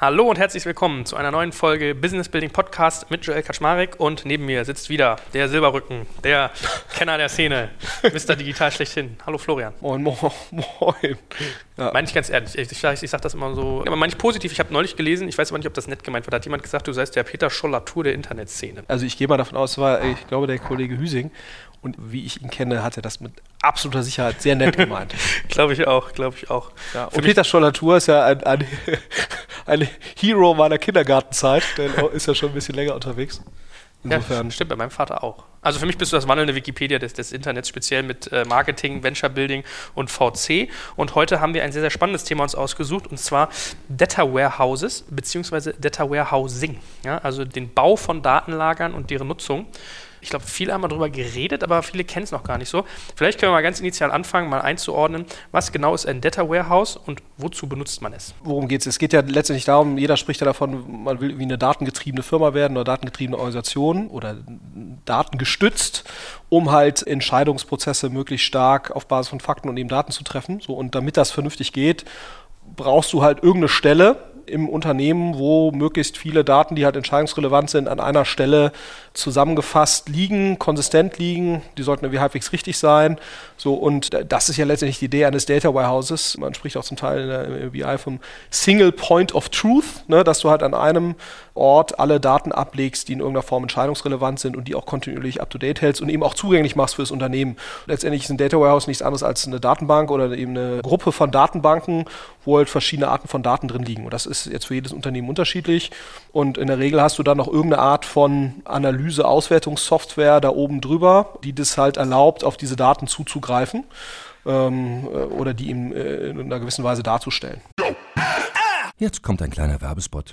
Hallo und herzlich willkommen zu einer neuen Folge Business Building Podcast mit Joel Kaczmarek und neben mir sitzt wieder der Silberrücken, der Kenner der Szene, Mr. Digital schlechthin. Hallo Florian. Moin, moin, moin. Ja. Meine ich ganz ehrlich, ich, ich, ich sage das immer so, aber meine ich positiv, ich habe neulich gelesen, ich weiß aber nicht, ob das nett gemeint wird, hat jemand gesagt, du seist der Peter Schollatur der Internetszene. Also ich gehe mal davon aus, war, ich glaube, der Kollege Hüsing und wie ich ihn kenne, hat er das mit absoluter Sicherheit sehr nett gemeint. glaube ich auch, glaube ich auch. Ja, und Peter Schollatur ist ja ein, ein, ein Hero meiner Kindergartenzeit, der ist ja schon ein bisschen länger unterwegs. Insofern. Ja, stimmt, bei meinem Vater auch. Also für mich bist du das wandelnde Wikipedia des, des Internets, speziell mit äh, Marketing, Venture Building und VC. Und heute haben wir ein sehr, sehr spannendes Thema uns ausgesucht, und zwar Data Warehouses bzw. Data Warehousing. Ja, also den Bau von Datenlagern und deren Nutzung. Ich glaube, viele haben darüber geredet, aber viele kennen es noch gar nicht so. Vielleicht können wir mal ganz initial anfangen, mal einzuordnen, was genau ist ein Data Warehouse und wozu benutzt man es? Worum geht es? Es geht ja letztendlich darum, jeder spricht ja davon, man will wie eine datengetriebene Firma werden oder datengetriebene Organisation oder datengestützt, um halt Entscheidungsprozesse möglichst stark auf Basis von Fakten und eben Daten zu treffen. So, und damit das vernünftig geht, brauchst du halt irgendeine Stelle, im Unternehmen, wo möglichst viele Daten, die halt entscheidungsrelevant sind, an einer Stelle zusammengefasst liegen, konsistent liegen. Die sollten irgendwie halbwegs richtig sein. So, und das ist ja letztendlich die Idee eines Data Warehouses. Man spricht auch zum Teil in der BI vom Single Point of Truth, ne, dass du halt an einem Ort alle Daten ablegst, die in irgendeiner Form entscheidungsrelevant sind und die auch kontinuierlich up to date hältst und eben auch zugänglich machst für das Unternehmen. Letztendlich ist ein Data Warehouse nichts anderes als eine Datenbank oder eben eine Gruppe von Datenbanken, wo halt verschiedene Arten von Daten drin liegen. Und das ist jetzt für jedes Unternehmen unterschiedlich. Und in der Regel hast du dann noch irgendeine Art von Analyse, Auswertungssoftware da oben drüber, die das halt erlaubt, auf diese Daten zuzugreifen ähm, äh, oder die ihm äh, in einer gewissen Weise darzustellen. Jetzt kommt ein kleiner Werbespot.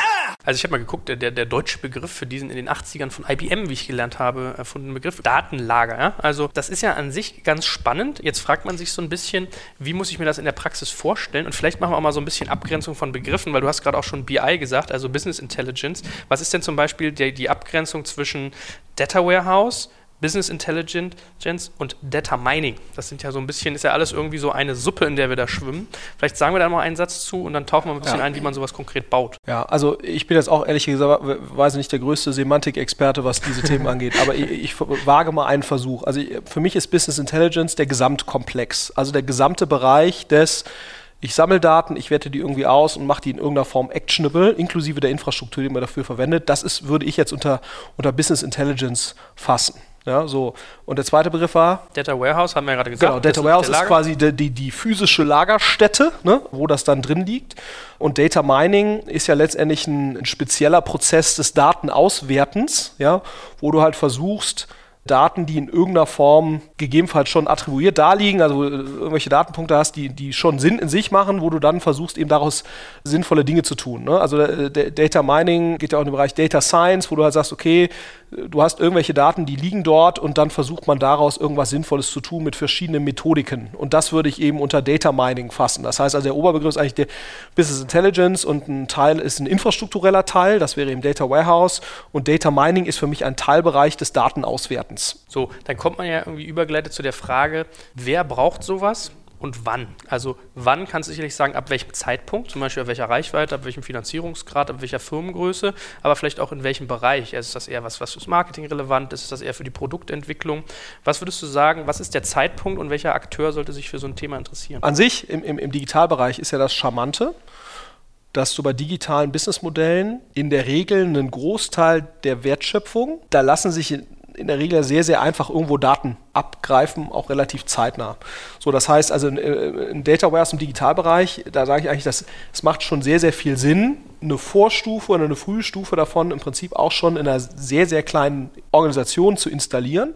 Also ich habe mal geguckt, der, der deutsche Begriff für diesen in den 80ern von IBM, wie ich gelernt habe, erfundenen Begriff, Datenlager. Ja? Also das ist ja an sich ganz spannend. Jetzt fragt man sich so ein bisschen, wie muss ich mir das in der Praxis vorstellen? Und vielleicht machen wir auch mal so ein bisschen Abgrenzung von Begriffen, weil du hast gerade auch schon BI gesagt, also Business Intelligence. Was ist denn zum Beispiel die, die Abgrenzung zwischen Data Warehouse, Business Intelligence und Data Mining. Das sind ja so ein bisschen, ist ja alles irgendwie so eine Suppe, in der wir da schwimmen. Vielleicht sagen wir da mal einen Satz zu und dann tauchen wir ein bisschen ja. ein, wie man sowas konkret baut. Ja, also ich bin jetzt auch ehrlich gesagt, weiß nicht der größte Semantikexperte, was diese Themen angeht, aber ich, ich, wage mal einen Versuch. Also für mich ist Business Intelligence der Gesamtkomplex, also der gesamte Bereich des ich sammle Daten, ich werte die irgendwie aus und mache die in irgendeiner Form actionable, inklusive der Infrastruktur, die man dafür verwendet. Das ist, würde ich jetzt unter, unter Business Intelligence fassen. Ja, so. Und der zweite Begriff war? Data Warehouse, haben wir ja gerade gesagt. Genau, Data Warehouse ist, ist quasi die, die, die, physische Lagerstätte, ne, wo das dann drin liegt. Und Data Mining ist ja letztendlich ein, ein spezieller Prozess des Datenauswertens, ja, wo du halt versuchst, Daten, die in irgendeiner Form gegebenenfalls schon attribuiert da liegen, also irgendwelche Datenpunkte hast, die, die schon Sinn in sich machen, wo du dann versuchst, eben daraus sinnvolle Dinge zu tun. Ne? Also Data Mining geht ja auch in den Bereich Data Science, wo du halt sagst, okay, du hast irgendwelche Daten, die liegen dort und dann versucht man daraus irgendwas Sinnvolles zu tun mit verschiedenen Methodiken. Und das würde ich eben unter Data Mining fassen. Das heißt also, der Oberbegriff ist eigentlich der Business Intelligence und ein Teil ist ein infrastruktureller Teil, das wäre eben Data Warehouse und Data Mining ist für mich ein Teilbereich des Datenauswertens. So, dann kommt man ja irgendwie übergeleitet zu der Frage, wer braucht sowas? Und wann. Also wann kannst du sicherlich sagen, ab welchem Zeitpunkt, zum Beispiel ab welcher Reichweite, ab welchem Finanzierungsgrad, ab welcher Firmengröße, aber vielleicht auch in welchem Bereich. Ist das eher was, was fürs Marketing relevant ist? Ist das eher für die Produktentwicklung? Was würdest du sagen, was ist der Zeitpunkt und welcher Akteur sollte sich für so ein Thema interessieren? An sich im, im, im Digitalbereich ist ja das Charmante, dass du bei digitalen Businessmodellen in der Regel einen Großteil der Wertschöpfung, da lassen sich in der Regel sehr, sehr einfach irgendwo Daten abgreifen, auch relativ zeitnah. So, das heißt also äh, in Data Warehouse im Digitalbereich, da sage ich eigentlich, dass es macht schon sehr, sehr viel Sinn, eine Vorstufe oder eine Frühstufe davon im Prinzip auch schon in einer sehr, sehr kleinen Organisation zu installieren.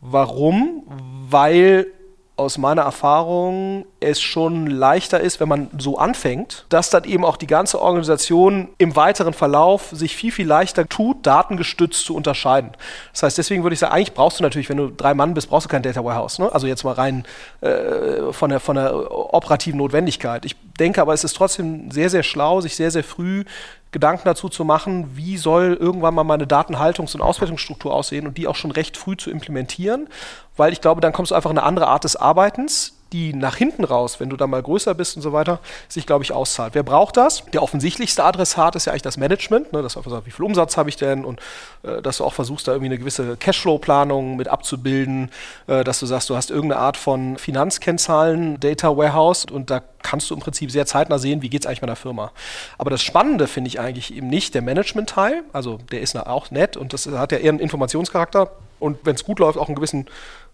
Warum? Weil aus meiner Erfahrung es schon leichter ist, wenn man so anfängt, dass dann eben auch die ganze Organisation im weiteren Verlauf sich viel, viel leichter tut, datengestützt zu unterscheiden. Das heißt, deswegen würde ich sagen, eigentlich brauchst du natürlich, wenn du drei Mann bist, brauchst du kein Data Warehouse. Ne? Also jetzt mal rein äh, von, der, von der operativen Notwendigkeit. Ich denke aber, es ist trotzdem sehr, sehr schlau, sich sehr, sehr früh Gedanken dazu zu machen, wie soll irgendwann mal meine Datenhaltungs- und Auswertungsstruktur aussehen und die auch schon recht früh zu implementieren, weil ich glaube, dann kommst du einfach in eine andere Art des Arbeitens, die nach hinten raus, wenn du da mal größer bist und so weiter, sich, glaube ich, auszahlt. Wer braucht das? Der offensichtlichste Adressat ist ja eigentlich das Management, ne, dass du einfach sagst, wie viel Umsatz habe ich denn und äh, dass du auch versuchst, da irgendwie eine gewisse Cashflow-Planung mit abzubilden, äh, dass du sagst, du hast irgendeine Art von Finanzkennzahlen, Data Warehouse und da kannst du im Prinzip sehr zeitnah sehen, wie geht es eigentlich meiner Firma. Aber das Spannende finde ich eigentlich eben nicht der Management-Teil, also der ist auch nett und das hat ja eher einen Informationscharakter und wenn es gut läuft, auch einen gewissen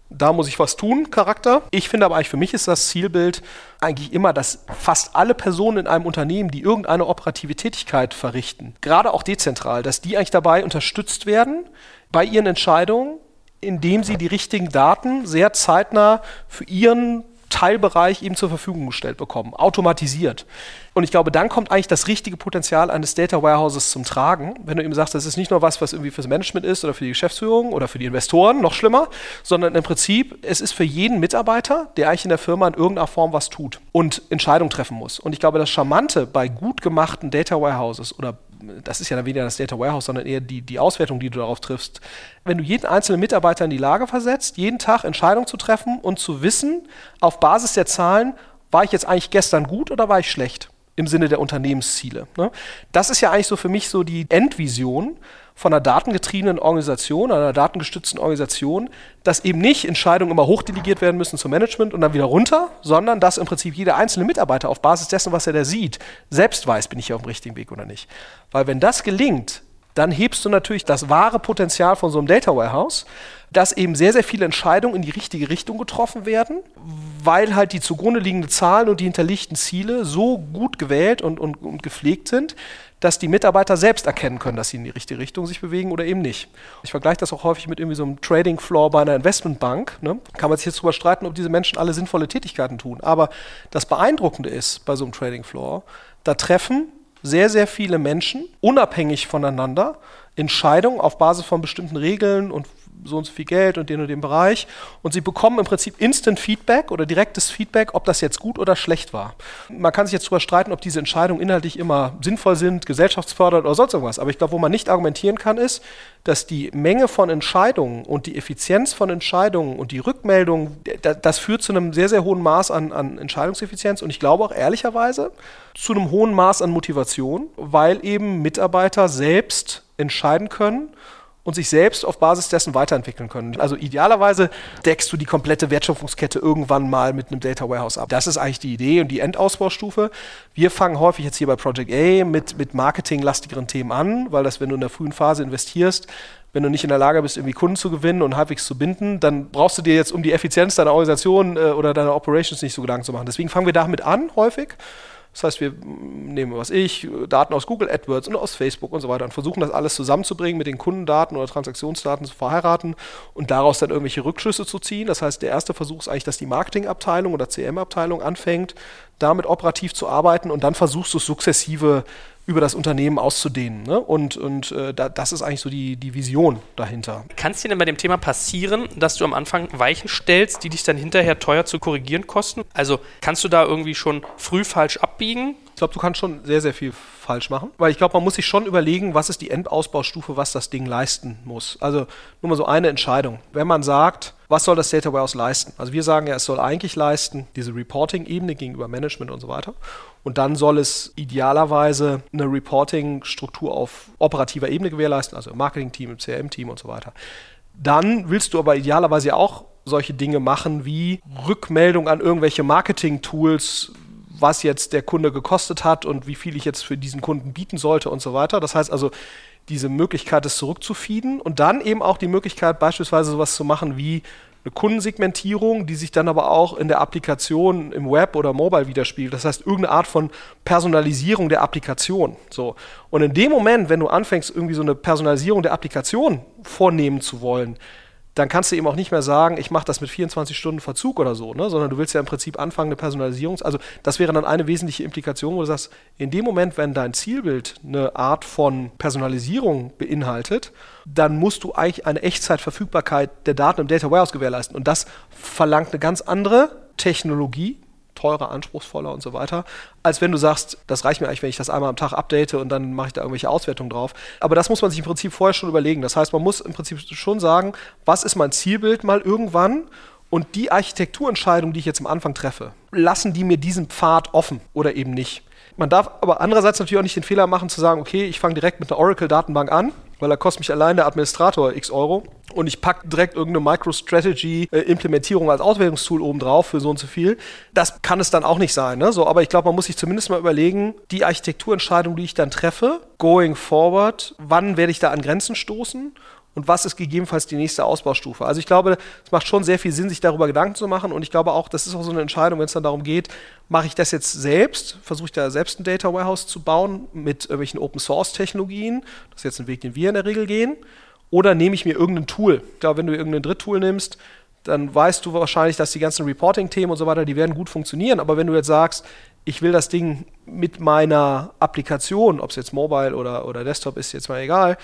da muss ich was tun, Charakter. Ich finde aber eigentlich, für mich ist das Zielbild eigentlich immer, dass fast alle Personen in einem Unternehmen, die irgendeine operative Tätigkeit verrichten, gerade auch dezentral, dass die eigentlich dabei unterstützt werden bei ihren Entscheidungen, indem sie die richtigen Daten sehr zeitnah für ihren Teilbereich ihm zur Verfügung gestellt bekommen, automatisiert. Und ich glaube, dann kommt eigentlich das richtige Potenzial eines Data Warehouses zum Tragen, wenn du ihm sagst, das ist nicht nur was, was irgendwie fürs Management ist oder für die Geschäftsführung oder für die Investoren, noch schlimmer, sondern im Prinzip, es ist für jeden Mitarbeiter, der eigentlich in der Firma in irgendeiner Form was tut und Entscheidungen treffen muss. Und ich glaube, das Charmante bei gut gemachten Data Warehouses oder das ist ja dann weniger das Data Warehouse, sondern eher die, die Auswertung, die du darauf triffst. Wenn du jeden einzelnen Mitarbeiter in die Lage versetzt, jeden Tag Entscheidungen zu treffen und zu wissen, auf Basis der Zahlen, war ich jetzt eigentlich gestern gut oder war ich schlecht? im Sinne der Unternehmensziele. Ne? Das ist ja eigentlich so für mich so die Endvision von einer datengetriebenen Organisation, einer datengestützten Organisation, dass eben nicht Entscheidungen immer hochdelegiert werden müssen zum Management und dann wieder runter, sondern dass im Prinzip jeder einzelne Mitarbeiter auf Basis dessen, was er da sieht, selbst weiß, bin ich hier auf dem richtigen Weg oder nicht. Weil wenn das gelingt, dann hebst du natürlich das wahre Potenzial von so einem Data Warehouse, dass eben sehr, sehr viele Entscheidungen in die richtige Richtung getroffen werden, weil halt die zugrunde liegenden Zahlen und die hinterlegten Ziele so gut gewählt und, und, und gepflegt sind, dass die Mitarbeiter selbst erkennen können, dass sie in die richtige Richtung sich bewegen oder eben nicht. Ich vergleiche das auch häufig mit irgendwie so einem Trading Floor bei einer Investmentbank. Ne? Kann man sich jetzt darüber streiten, ob diese Menschen alle sinnvolle Tätigkeiten tun. Aber das Beeindruckende ist bei so einem Trading Floor, da treffen sehr, sehr viele Menschen unabhängig voneinander Entscheidungen auf Basis von bestimmten Regeln und so und so viel Geld und den und den Bereich. Und sie bekommen im Prinzip Instant Feedback oder direktes Feedback, ob das jetzt gut oder schlecht war. Man kann sich jetzt darüber streiten, ob diese Entscheidungen inhaltlich immer sinnvoll sind, gesellschaftsfördernd oder sonst irgendwas. Aber ich glaube, wo man nicht argumentieren kann, ist, dass die Menge von Entscheidungen und die Effizienz von Entscheidungen und die Rückmeldung, das führt zu einem sehr, sehr hohen Maß an, an Entscheidungseffizienz und ich glaube auch ehrlicherweise zu einem hohen Maß an Motivation, weil eben Mitarbeiter selbst entscheiden können und sich selbst auf Basis dessen weiterentwickeln können. Also idealerweise deckst du die komplette Wertschöpfungskette irgendwann mal mit einem Data Warehouse ab. Das ist eigentlich die Idee und die Endausbaustufe. Wir fangen häufig jetzt hier bei Project A mit, mit marketinglastigeren Themen an, weil das, wenn du in der frühen Phase investierst, wenn du nicht in der Lage bist, irgendwie Kunden zu gewinnen und halbwegs zu binden, dann brauchst du dir jetzt um die Effizienz deiner Organisation äh, oder deiner Operations nicht so Gedanken zu machen. Deswegen fangen wir damit an, häufig. Das heißt, wir nehmen, was ich, Daten aus Google AdWords und aus Facebook und so weiter und versuchen das alles zusammenzubringen, mit den Kundendaten oder Transaktionsdaten zu verheiraten und daraus dann irgendwelche Rückschlüsse zu ziehen. Das heißt, der erste Versuch ist eigentlich, dass die Marketingabteilung oder CM-Abteilung anfängt, damit operativ zu arbeiten und dann versuchst du es sukzessive über das Unternehmen auszudehnen. Ne? Und, und äh, da, das ist eigentlich so die, die Vision dahinter. Kann es dir denn bei dem Thema passieren, dass du am Anfang Weichen stellst, die dich dann hinterher teuer zu korrigieren kosten? Also kannst du da irgendwie schon früh falsch abbiegen? Ich glaube, du kannst schon sehr, sehr viel falsch machen, weil ich glaube, man muss sich schon überlegen, was ist die Endausbaustufe, was das Ding leisten muss. Also nur mal so eine Entscheidung. Wenn man sagt, was soll das Data Warehouse leisten? Also wir sagen ja, es soll eigentlich leisten diese Reporting-Ebene gegenüber Management und so weiter. Und dann soll es idealerweise eine Reporting-Struktur auf operativer Ebene gewährleisten, also im Marketing-Team, im CRM-Team und so weiter. Dann willst du aber idealerweise auch solche Dinge machen wie Rückmeldung an irgendwelche Marketing-Tools, was jetzt der Kunde gekostet hat und wie viel ich jetzt für diesen Kunden bieten sollte und so weiter. Das heißt also, diese Möglichkeit, es zurückzufeeden und dann eben auch die Möglichkeit, beispielsweise sowas zu machen wie eine Kundensegmentierung, die sich dann aber auch in der Applikation im Web oder Mobile widerspiegelt. Das heißt, irgendeine Art von Personalisierung der Applikation. So. Und in dem Moment, wenn du anfängst, irgendwie so eine Personalisierung der Applikation vornehmen zu wollen, dann kannst du eben auch nicht mehr sagen, ich mache das mit 24 Stunden Verzug oder so, ne? sondern du willst ja im Prinzip anfangen, eine Personalisierung. Also das wäre dann eine wesentliche Implikation, wo du sagst, in dem Moment, wenn dein Zielbild eine Art von Personalisierung beinhaltet, dann musst du eigentlich eine Echtzeitverfügbarkeit der Daten im Data Warehouse gewährleisten. Und das verlangt eine ganz andere Technologie, teurer, anspruchsvoller und so weiter, als wenn du sagst, das reicht mir eigentlich, wenn ich das einmal am Tag update und dann mache ich da irgendwelche Auswertungen drauf. Aber das muss man sich im Prinzip vorher schon überlegen. Das heißt, man muss im Prinzip schon sagen, was ist mein Zielbild mal irgendwann und die Architekturentscheidung, die ich jetzt am Anfang treffe, lassen die mir diesen Pfad offen oder eben nicht. Man darf aber andererseits natürlich auch nicht den Fehler machen zu sagen, okay, ich fange direkt mit einer Oracle-Datenbank an, weil da kostet mich allein der Administrator x Euro und ich packe direkt irgendeine MicroStrategy-Implementierung als Auswertungstool oben drauf für so und so viel. Das kann es dann auch nicht sein. Ne? So, aber ich glaube, man muss sich zumindest mal überlegen, die Architekturentscheidung, die ich dann treffe, going forward, wann werde ich da an Grenzen stoßen und was ist gegebenenfalls die nächste Ausbaustufe. Also ich glaube, es macht schon sehr viel Sinn, sich darüber Gedanken zu machen und ich glaube auch, das ist auch so eine Entscheidung, wenn es dann darum geht, mache ich das jetzt selbst, versuche ich da selbst ein Data Warehouse zu bauen mit irgendwelchen Open Source Technologien, das ist jetzt ein Weg, den wir in der Regel gehen, oder nehme ich mir irgendein Tool. Ich glaube, wenn du irgendein Dritttool nimmst, dann weißt du wahrscheinlich, dass die ganzen Reporting-Themen und so weiter, die werden gut funktionieren, aber wenn du jetzt sagst, ich will das Ding mit meiner Applikation, ob es jetzt Mobile oder, oder Desktop ist, jetzt mal egal,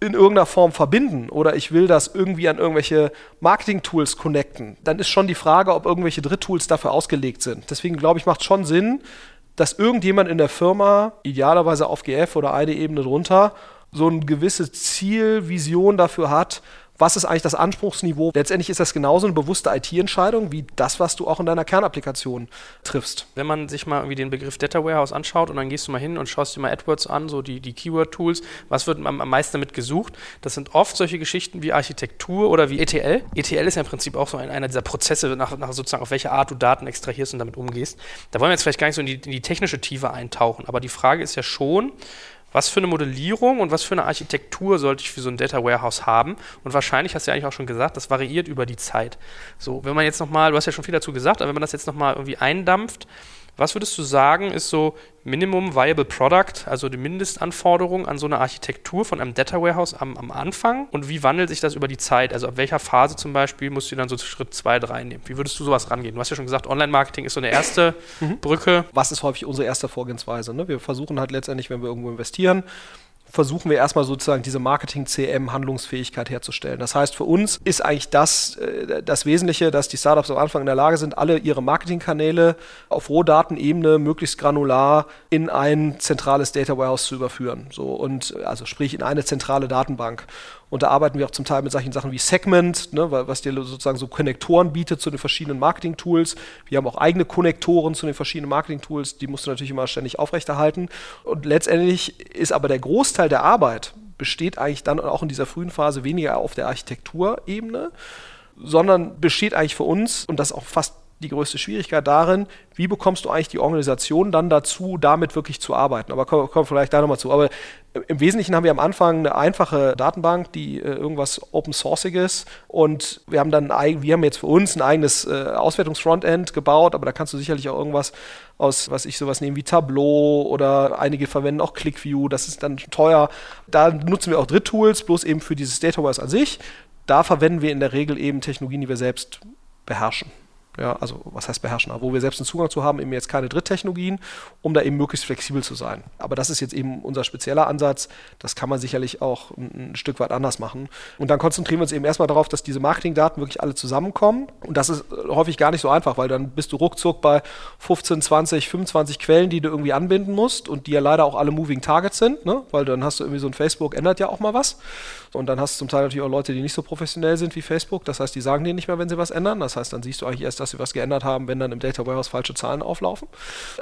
in irgendeiner Form verbinden oder ich will das irgendwie an irgendwelche Marketing-Tools connecten, dann ist schon die Frage, ob irgendwelche Dritttools dafür ausgelegt sind. Deswegen glaube ich, macht schon Sinn, dass irgendjemand in der Firma, idealerweise auf GF oder eine Ebene drunter, so eine gewisse Zielvision dafür hat, was ist eigentlich das Anspruchsniveau? Letztendlich ist das genauso eine bewusste IT-Entscheidung wie das, was du auch in deiner Kernapplikation triffst. Wenn man sich mal irgendwie den Begriff Data Warehouse anschaut und dann gehst du mal hin und schaust dir mal AdWords an, so die, die Keyword-Tools, was wird am, am meisten damit gesucht? Das sind oft solche Geschichten wie Architektur oder wie ETL. ETL ist ja im Prinzip auch so ein, einer dieser Prozesse, nach, nach sozusagen auf welche Art du Daten extrahierst und damit umgehst. Da wollen wir jetzt vielleicht gar nicht so in die, in die technische Tiefe eintauchen, aber die Frage ist ja schon, was für eine Modellierung und was für eine Architektur sollte ich für so ein Data Warehouse haben? Und wahrscheinlich hast du ja eigentlich auch schon gesagt, das variiert über die Zeit. So, wenn man jetzt nochmal, du hast ja schon viel dazu gesagt, aber wenn man das jetzt nochmal irgendwie eindampft, was würdest du sagen, ist so Minimum Viable Product, also die Mindestanforderung an so eine Architektur von einem Data Warehouse am, am Anfang? Und wie wandelt sich das über die Zeit? Also ab welcher Phase zum Beispiel musst du dann so Schritt 2, 3 nehmen? Wie würdest du sowas rangehen? Du hast ja schon gesagt, Online-Marketing ist so eine erste mhm. Brücke. Was ist häufig unsere erste Vorgehensweise? Ne? Wir versuchen halt letztendlich, wenn wir irgendwo investieren, versuchen wir erstmal sozusagen diese Marketing-CM-Handlungsfähigkeit herzustellen. Das heißt, für uns ist eigentlich das äh, das Wesentliche, dass die Startups am Anfang in der Lage sind, alle ihre Marketingkanäle auf Rohdatenebene möglichst granular in ein zentrales Data Warehouse zu überführen. So und also sprich in eine zentrale Datenbank. Und da arbeiten wir auch zum Teil mit solchen Sachen wie Segment, ne, was dir sozusagen so Konnektoren bietet zu den verschiedenen Marketing-Tools. Wir haben auch eigene Konnektoren zu den verschiedenen Marketing-Tools, die musst du natürlich immer ständig aufrechterhalten. Und letztendlich ist aber der Großteil der Arbeit besteht eigentlich dann auch in dieser frühen Phase weniger auf der Architekturebene, sondern besteht eigentlich für uns, und das auch fast die größte Schwierigkeit darin, wie bekommst du eigentlich die Organisation dann dazu, damit wirklich zu arbeiten. Aber kommen komm vielleicht da nochmal zu. Aber im Wesentlichen haben wir am Anfang eine einfache Datenbank, die äh, irgendwas Open Sourciges und wir haben dann wir haben jetzt für uns ein eigenes äh, Auswertungsfrontend gebaut, aber da kannst du sicherlich auch irgendwas aus, was ich sowas nehmen wie Tableau oder einige verwenden auch ClickView, das ist dann teuer. Da nutzen wir auch Dritttools, bloß eben für dieses Dataverse an sich. Da verwenden wir in der Regel eben Technologien, die wir selbst beherrschen. Ja, also was heißt beherrschen, aber wo wir selbst einen Zugang zu haben, eben jetzt keine Dritttechnologien, um da eben möglichst flexibel zu sein. Aber das ist jetzt eben unser spezieller Ansatz. Das kann man sicherlich auch ein, ein Stück weit anders machen. Und dann konzentrieren wir uns eben erstmal darauf, dass diese Marketingdaten wirklich alle zusammenkommen. Und das ist häufig gar nicht so einfach, weil dann bist du ruckzuck bei 15, 20, 25 Quellen, die du irgendwie anbinden musst und die ja leider auch alle Moving Targets sind, ne? weil dann hast du irgendwie so ein Facebook, ändert ja auch mal was. Und dann hast du zum Teil natürlich auch Leute, die nicht so professionell sind wie Facebook. Das heißt, die sagen dir nicht mehr, wenn sie was ändern. Das heißt, dann siehst du eigentlich erst, dass sie was geändert haben, wenn dann im Data Warehouse falsche Zahlen auflaufen.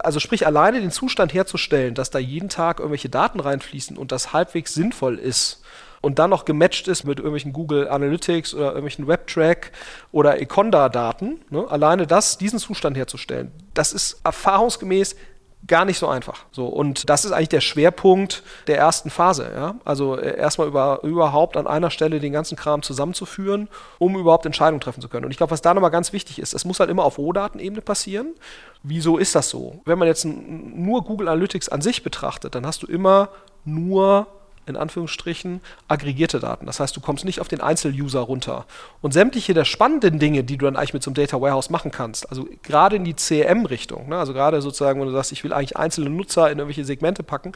Also sprich, alleine den Zustand herzustellen, dass da jeden Tag irgendwelche Daten reinfließen und das halbwegs sinnvoll ist, und dann noch gematcht ist mit irgendwelchen Google Analytics oder irgendwelchen WebTrack oder Econda-Daten, ne, alleine das, diesen Zustand herzustellen, das ist erfahrungsgemäß gar nicht so einfach. So, und das ist eigentlich der Schwerpunkt der ersten Phase. Ja? Also äh, erstmal über, überhaupt an einer Stelle den ganzen Kram zusammenzuführen, um überhaupt Entscheidungen treffen zu können. Und ich glaube, was da nochmal ganz wichtig ist, es muss halt immer auf Rohdatenebene passieren. Wieso ist das so? Wenn man jetzt nur Google Analytics an sich betrachtet, dann hast du immer nur in Anführungsstrichen, aggregierte Daten. Das heißt, du kommst nicht auf den Einzel-User runter. Und sämtliche der spannenden Dinge, die du dann eigentlich mit so einem Data Warehouse machen kannst, also gerade in die CRM-Richtung, ne, also gerade sozusagen, wenn du sagst, ich will eigentlich einzelne Nutzer in irgendwelche Segmente packen,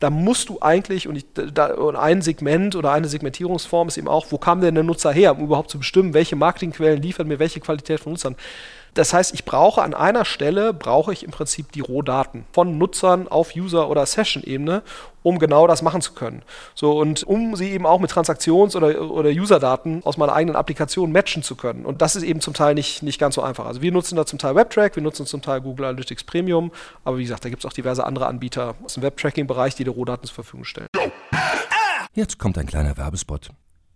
da musst du eigentlich, und, ich, da, und, ein Segment oder eine Segmentierungsform ist eben auch, wo kam denn der Nutzer her, um überhaupt zu bestimmen, welche Marketingquellen liefern mir welche Qualität von Nutzern. Das heißt, ich brauche an einer Stelle, brauche ich im Prinzip die Rohdaten von Nutzern auf User- oder Session-Ebene, um genau das machen zu können. So, und um sie eben auch mit Transaktions- oder, oder User-Daten aus meiner eigenen Applikation matchen zu können. Und das ist eben zum Teil nicht, nicht ganz so einfach. Also wir nutzen da zum Teil WebTrack, wir nutzen zum Teil Google Analytics Premium, aber wie gesagt, da gibt es auch diverse andere Anbieter aus dem Webtracking-Bereich, die die Rohdaten zur Verfügung stellen. Jetzt kommt ein kleiner Werbespot.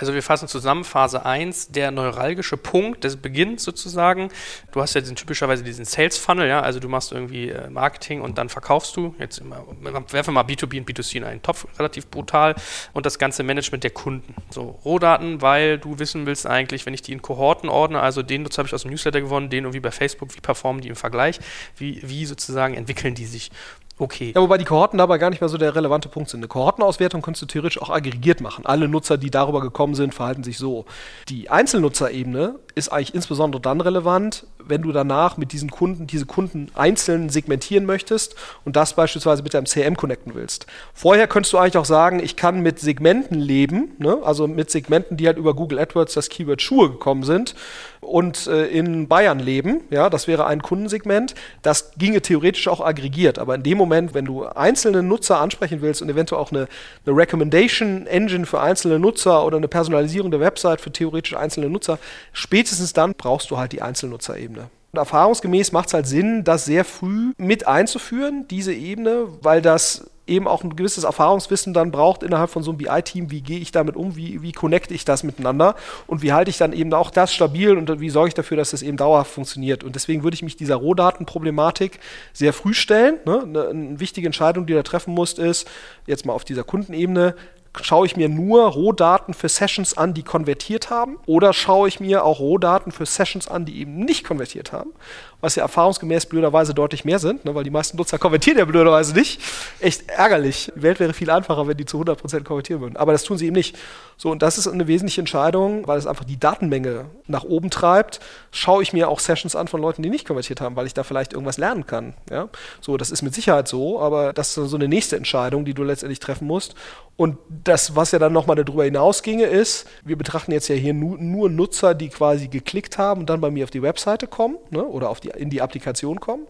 Also wir fassen zusammen, Phase 1, der neuralgische Punkt des Beginns sozusagen. Du hast ja diesen, typischerweise diesen Sales Funnel, ja, also du machst irgendwie äh, Marketing und dann verkaufst du. Jetzt immer, werfen wir mal B2B und B2C in einen Topf, relativ brutal. Und das ganze Management der Kunden. So, Rohdaten, weil du wissen willst eigentlich, wenn ich die in Kohorten ordne, also den Nutzer habe ich aus dem Newsletter gewonnen, den irgendwie bei Facebook, wie performen die im Vergleich, wie, wie sozusagen entwickeln die sich. Okay. Ja, wobei die Kohorten dabei gar nicht mehr so der relevante Punkt sind. Eine Kohortenauswertung kannst du theoretisch auch aggregiert machen. Alle Nutzer, die darüber gekommen sind, verhalten sich so. Die Einzelnutzerebene ist eigentlich insbesondere dann relevant, wenn du danach mit diesen Kunden, diese Kunden einzeln segmentieren möchtest und das beispielsweise mit deinem CM connecten willst. Vorher könntest du eigentlich auch sagen, ich kann mit Segmenten leben, ne? also mit Segmenten, die halt über Google AdWords das Keyword Schuhe gekommen sind und äh, in Bayern leben. Ja, das wäre ein Kundensegment. Das ginge theoretisch auch aggregiert, aber in dem Moment, wenn du einzelne Nutzer ansprechen willst und eventuell auch eine, eine Recommendation Engine für einzelne Nutzer oder eine Personalisierung der Website für theoretisch einzelne Nutzer, spätestens dann brauchst du halt die Einzelnutzerebene. Und erfahrungsgemäß macht es halt Sinn, das sehr früh mit einzuführen, diese Ebene, weil das eben auch ein gewisses Erfahrungswissen dann braucht innerhalb von so einem BI-Team, wie gehe ich damit um, wie, wie connecte ich das miteinander und wie halte ich dann eben auch das stabil und wie sorge ich dafür, dass das eben dauerhaft funktioniert. Und deswegen würde ich mich dieser Rohdatenproblematik sehr früh stellen. Ne? Eine, eine wichtige Entscheidung, die du da treffen musst, ist, jetzt mal auf dieser Kundenebene, schaue ich mir nur Rohdaten für Sessions an, die konvertiert haben, oder schaue ich mir auch Rohdaten für Sessions an, die eben nicht konvertiert haben? was ja erfahrungsgemäß blöderweise deutlich mehr sind, ne, weil die meisten Nutzer konvertieren ja blöderweise nicht. Echt ärgerlich. Die Welt wäre viel einfacher, wenn die zu 100% konvertieren würden. Aber das tun sie eben nicht. So, und das ist eine wesentliche Entscheidung, weil es einfach die Datenmenge nach oben treibt. Schaue ich mir auch Sessions an von Leuten, die nicht konvertiert haben, weil ich da vielleicht irgendwas lernen kann. Ja? So, das ist mit Sicherheit so, aber das ist so eine nächste Entscheidung, die du letztendlich treffen musst. Und das, was ja dann nochmal darüber hinausginge, ist, wir betrachten jetzt ja hier nu nur Nutzer, die quasi geklickt haben und dann bei mir auf die Webseite kommen ne, oder auf die, in die Applikation kommen.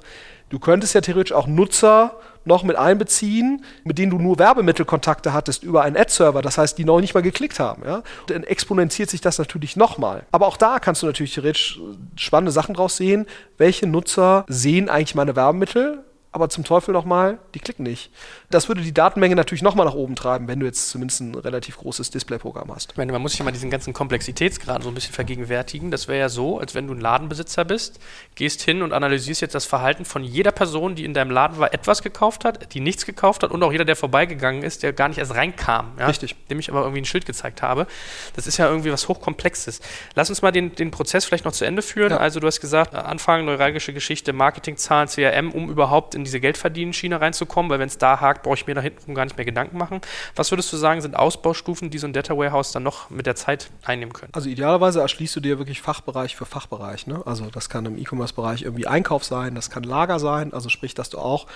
Du könntest ja theoretisch auch Nutzer noch mit einbeziehen, mit denen du nur Werbemittelkontakte hattest über einen Ad-Server, das heißt, die noch nicht mal geklickt haben. Ja? Dann exponentiert sich das natürlich nochmal. Aber auch da kannst du natürlich theoretisch spannende Sachen draus sehen. Welche Nutzer sehen eigentlich meine Werbemittel? aber zum Teufel nochmal, die klicken nicht. Das würde die Datenmenge natürlich nochmal nach oben treiben, wenn du jetzt zumindest ein relativ großes Displayprogramm hast. Ich meine, man muss sich ja mal diesen ganzen Komplexitätsgrad so ein bisschen vergegenwärtigen. Das wäre ja so, als wenn du ein Ladenbesitzer bist, gehst hin und analysierst jetzt das Verhalten von jeder Person, die in deinem Laden war, etwas gekauft hat, die nichts gekauft hat und auch jeder, der vorbeigegangen ist, der gar nicht erst reinkam. Ja? Richtig. Dem ich aber irgendwie ein Schild gezeigt habe. Das ist ja irgendwie was Hochkomplexes. Lass uns mal den, den Prozess vielleicht noch zu Ende führen. Ja. Also du hast gesagt, Anfang, neuralgische Geschichte, Marketingzahlen, CRM, um überhaupt in diese Geldverdienen-Schiene reinzukommen, weil wenn es da hakt, brauche ich mir da hinten gar nicht mehr Gedanken machen. Was würdest du sagen, sind Ausbaustufen, die so ein Data Warehouse dann noch mit der Zeit einnehmen können? Also idealerweise erschließt du dir wirklich Fachbereich für Fachbereich. Ne? Also das kann im E-Commerce-Bereich irgendwie Einkauf sein, das kann Lager sein, also sprich, dass du auch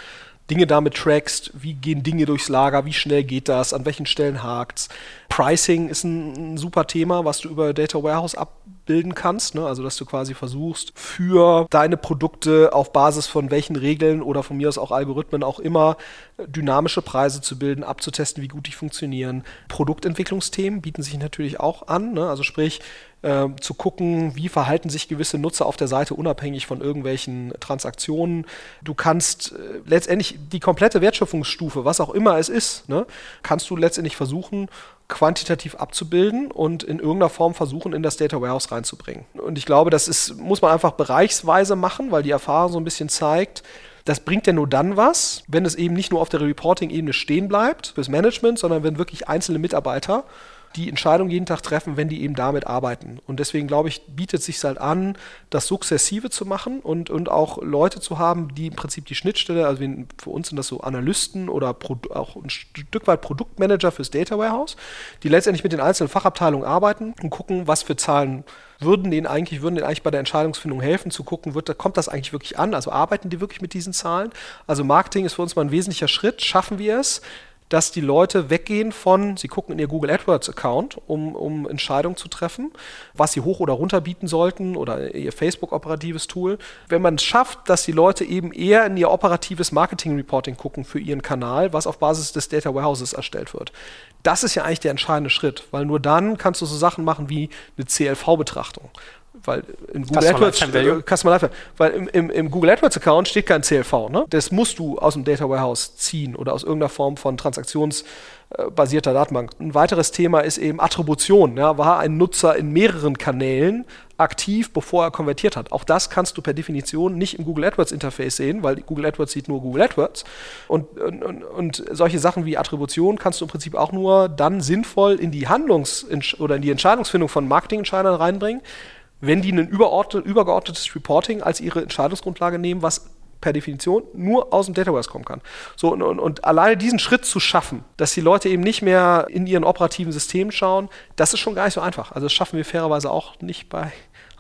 Dinge damit trackst, wie gehen Dinge durchs Lager, wie schnell geht das, an welchen Stellen hakt's. Pricing ist ein, ein super Thema, was du über Data Warehouse abbilden kannst, ne? also dass du quasi versuchst, für deine Produkte auf Basis von welchen Regeln oder von mir aus auch Algorithmen auch immer dynamische Preise zu bilden, abzutesten, wie gut die funktionieren. Produktentwicklungsthemen bieten sich natürlich auch an, ne? also sprich, äh, zu gucken, wie verhalten sich gewisse Nutzer auf der Seite unabhängig von irgendwelchen Transaktionen. Du kannst äh, letztendlich die komplette Wertschöpfungsstufe, was auch immer es ist, ne, kannst du letztendlich versuchen, quantitativ abzubilden und in irgendeiner Form versuchen, in das Data Warehouse reinzubringen. Und ich glaube, das ist, muss man einfach bereichsweise machen, weil die Erfahrung so ein bisschen zeigt, das bringt ja nur dann was, wenn es eben nicht nur auf der Reporting-Ebene stehen bleibt fürs Management, sondern wenn wirklich einzelne Mitarbeiter die Entscheidung jeden Tag treffen, wenn die eben damit arbeiten. Und deswegen glaube ich, bietet es sich halt an, das sukzessive zu machen und, und auch Leute zu haben, die im Prinzip die Schnittstelle, also für uns sind das so Analysten oder auch ein Stück weit Produktmanager fürs Data Warehouse, die letztendlich mit den einzelnen Fachabteilungen arbeiten und gucken, was für Zahlen würden denen eigentlich, würden denen eigentlich bei der Entscheidungsfindung helfen, zu gucken, wird, kommt das eigentlich wirklich an? Also arbeiten die wirklich mit diesen Zahlen? Also Marketing ist für uns mal ein wesentlicher Schritt. Schaffen wir es, dass die Leute weggehen von, sie gucken in ihr Google AdWords-Account, um, um Entscheidungen zu treffen, was sie hoch oder runter bieten sollten oder ihr Facebook-operatives Tool. Wenn man es schafft, dass die Leute eben eher in ihr operatives Marketing-Reporting gucken für ihren Kanal, was auf Basis des Data Warehouses erstellt wird. Das ist ja eigentlich der entscheidende Schritt, weil nur dann kannst du so Sachen machen wie eine CLV-Betrachtung weil in Google Customer AdWords, äh, Customer Lifetime, weil im, im, im, Google AdWords Account steht kein CLV, ne? Das musst du aus dem Data Warehouse ziehen oder aus irgendeiner Form von transaktionsbasierter Datenbank. Ein weiteres Thema ist eben Attribution. Ja? War ein Nutzer in mehreren Kanälen aktiv, bevor er konvertiert hat. Auch das kannst du per Definition nicht im Google AdWords Interface sehen, weil Google AdWords sieht nur Google AdWords. Und, und, und solche Sachen wie Attribution kannst du im Prinzip auch nur dann sinnvoll in die Handlungs- oder in die Entscheidungsfindung von Marketingentscheidern reinbringen, wenn die ein übergeordnetes Reporting als ihre Entscheidungsgrundlage nehmen, was per Definition nur aus dem Datawarehouse kommen kann. So, und, und, und, alleine diesen Schritt zu schaffen, dass die Leute eben nicht mehr in ihren operativen Systemen schauen, das ist schon gar nicht so einfach. Also das schaffen wir fairerweise auch nicht bei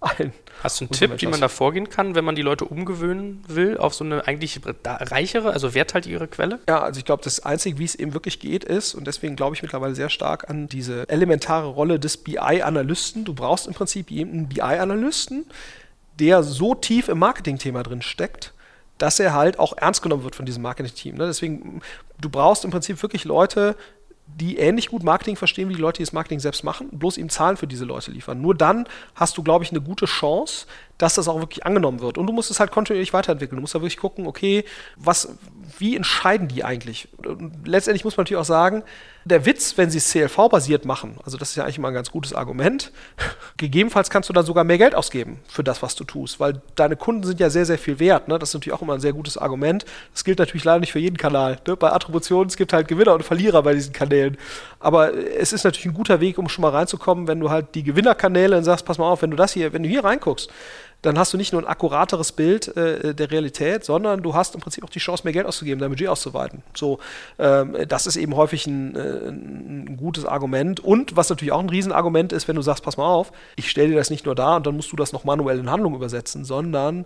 allen. Hast du einen Tipp, wie man da vorgehen kann, wenn man die Leute umgewöhnen will auf so eine eigentlich reichere, also werthaltigere Quelle? Ja, also ich glaube, das Einzige, wie es eben wirklich geht, ist, und deswegen glaube ich mittlerweile sehr stark an diese elementare Rolle des BI-Analysten. Du brauchst im Prinzip einen BI-Analysten, der so tief im Marketing-Thema drin steckt, dass er halt auch ernst genommen wird von diesem Marketing-Team. Ne? Deswegen, du brauchst im Prinzip wirklich Leute, die ähnlich gut Marketing verstehen wie die Leute, die das Marketing selbst machen, bloß ihm Zahlen für diese Leute liefern. Nur dann hast du, glaube ich, eine gute Chance, dass das auch wirklich angenommen wird. Und du musst es halt kontinuierlich weiterentwickeln. Du musst da wirklich gucken, okay, was, wie entscheiden die eigentlich? Und letztendlich muss man natürlich auch sagen, der Witz, wenn sie es CLV-basiert machen, also das ist ja eigentlich immer ein ganz gutes Argument, gegebenenfalls kannst du dann sogar mehr Geld ausgeben für das, was du tust, weil deine Kunden sind ja sehr, sehr viel wert. Ne? Das ist natürlich auch immer ein sehr gutes Argument. Das gilt natürlich leider nicht für jeden Kanal. Ne? Bei Attributionen, es gibt halt Gewinner und Verlierer bei diesen Kanälen. Aber es ist natürlich ein guter Weg, um schon mal reinzukommen, wenn du halt die Gewinnerkanäle und sagst, pass mal auf, wenn du das hier, wenn du hier reinguckst, dann hast du nicht nur ein akkurateres Bild äh, der Realität, sondern du hast im Prinzip auch die Chance, mehr Geld auszugeben, dein Budget auszuweiten. So, ähm, das ist eben häufig ein, äh, ein, gutes Argument. Und was natürlich auch ein Riesenargument ist, wenn du sagst, pass mal auf, ich stelle dir das nicht nur da und dann musst du das noch manuell in Handlung übersetzen, sondern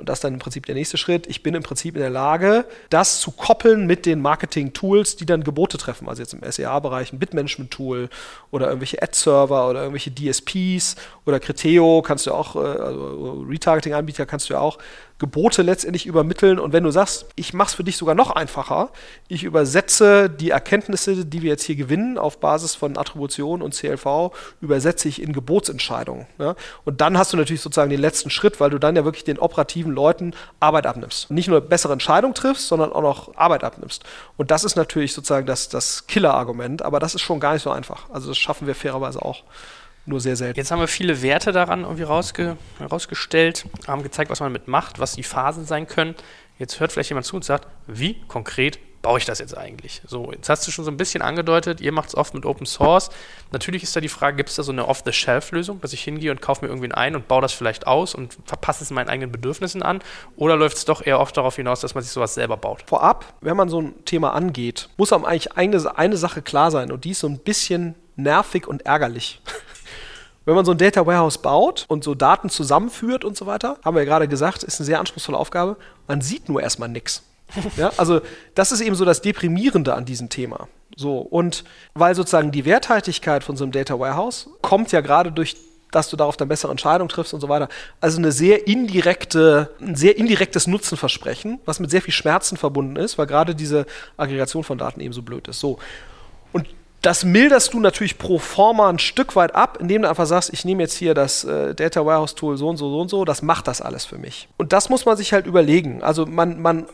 und das ist dann im Prinzip der nächste Schritt. Ich bin im Prinzip in der Lage, das zu koppeln mit den Marketing-Tools, die dann Gebote treffen. Also jetzt im SEA-Bereich ein Bitmanagement-Tool oder irgendwelche Ad-Server oder irgendwelche DSPs oder Criteo kannst du auch, äh, also Retargeting-Anbieter kannst du ja auch Gebote letztendlich übermitteln. Und wenn du sagst, ich mache es für dich sogar noch einfacher, ich übersetze die Erkenntnisse, die wir jetzt hier gewinnen auf Basis von Attribution und CLV, übersetze ich in Gebotsentscheidungen. Ja? Und dann hast du natürlich sozusagen den letzten Schritt, weil du dann ja wirklich den operativen Leuten Arbeit abnimmst. Nicht nur bessere Entscheidungen triffst, sondern auch noch Arbeit abnimmst. Und das ist natürlich sozusagen das, das Killer-Argument, aber das ist schon gar nicht so einfach. Also das schaffen wir fairerweise auch nur sehr selten. Jetzt haben wir viele Werte daran irgendwie rausge rausgestellt, haben gezeigt, was man damit macht, was die Phasen sein können. Jetzt hört vielleicht jemand zu und sagt, wie konkret baue ich das jetzt eigentlich? So, jetzt hast du schon so ein bisschen angedeutet, ihr macht es oft mit Open Source. Natürlich ist da die Frage, gibt es da so eine Off-the-Shelf-Lösung, dass ich hingehe und kaufe mir irgendwen ein und baue das vielleicht aus und verpasse es meinen eigenen Bedürfnissen an? Oder läuft es doch eher oft darauf hinaus, dass man sich sowas selber baut? Vorab, wenn man so ein Thema angeht, muss einem eigentlich eine, eine Sache klar sein und die ist so ein bisschen nervig und ärgerlich. Wenn man so ein Data Warehouse baut und so Daten zusammenführt und so weiter, haben wir ja gerade gesagt, ist eine sehr anspruchsvolle Aufgabe. Man sieht nur erstmal nichts. Ja, also das ist eben so das Deprimierende an diesem Thema. So, und weil sozusagen die Werthaltigkeit von so einem Data Warehouse kommt ja gerade durch dass du darauf dann bessere Entscheidungen triffst und so weiter. Also eine sehr indirekte, ein sehr indirektes Nutzenversprechen, was mit sehr viel Schmerzen verbunden ist, weil gerade diese Aggregation von Daten eben so blöd ist. So. Und das milderst du natürlich pro forma ein Stück weit ab, indem du einfach sagst, ich nehme jetzt hier das äh, Data Warehouse Tool so und so, so und so, das macht das alles für mich. Und das muss man sich halt überlegen. Also man, man, äh,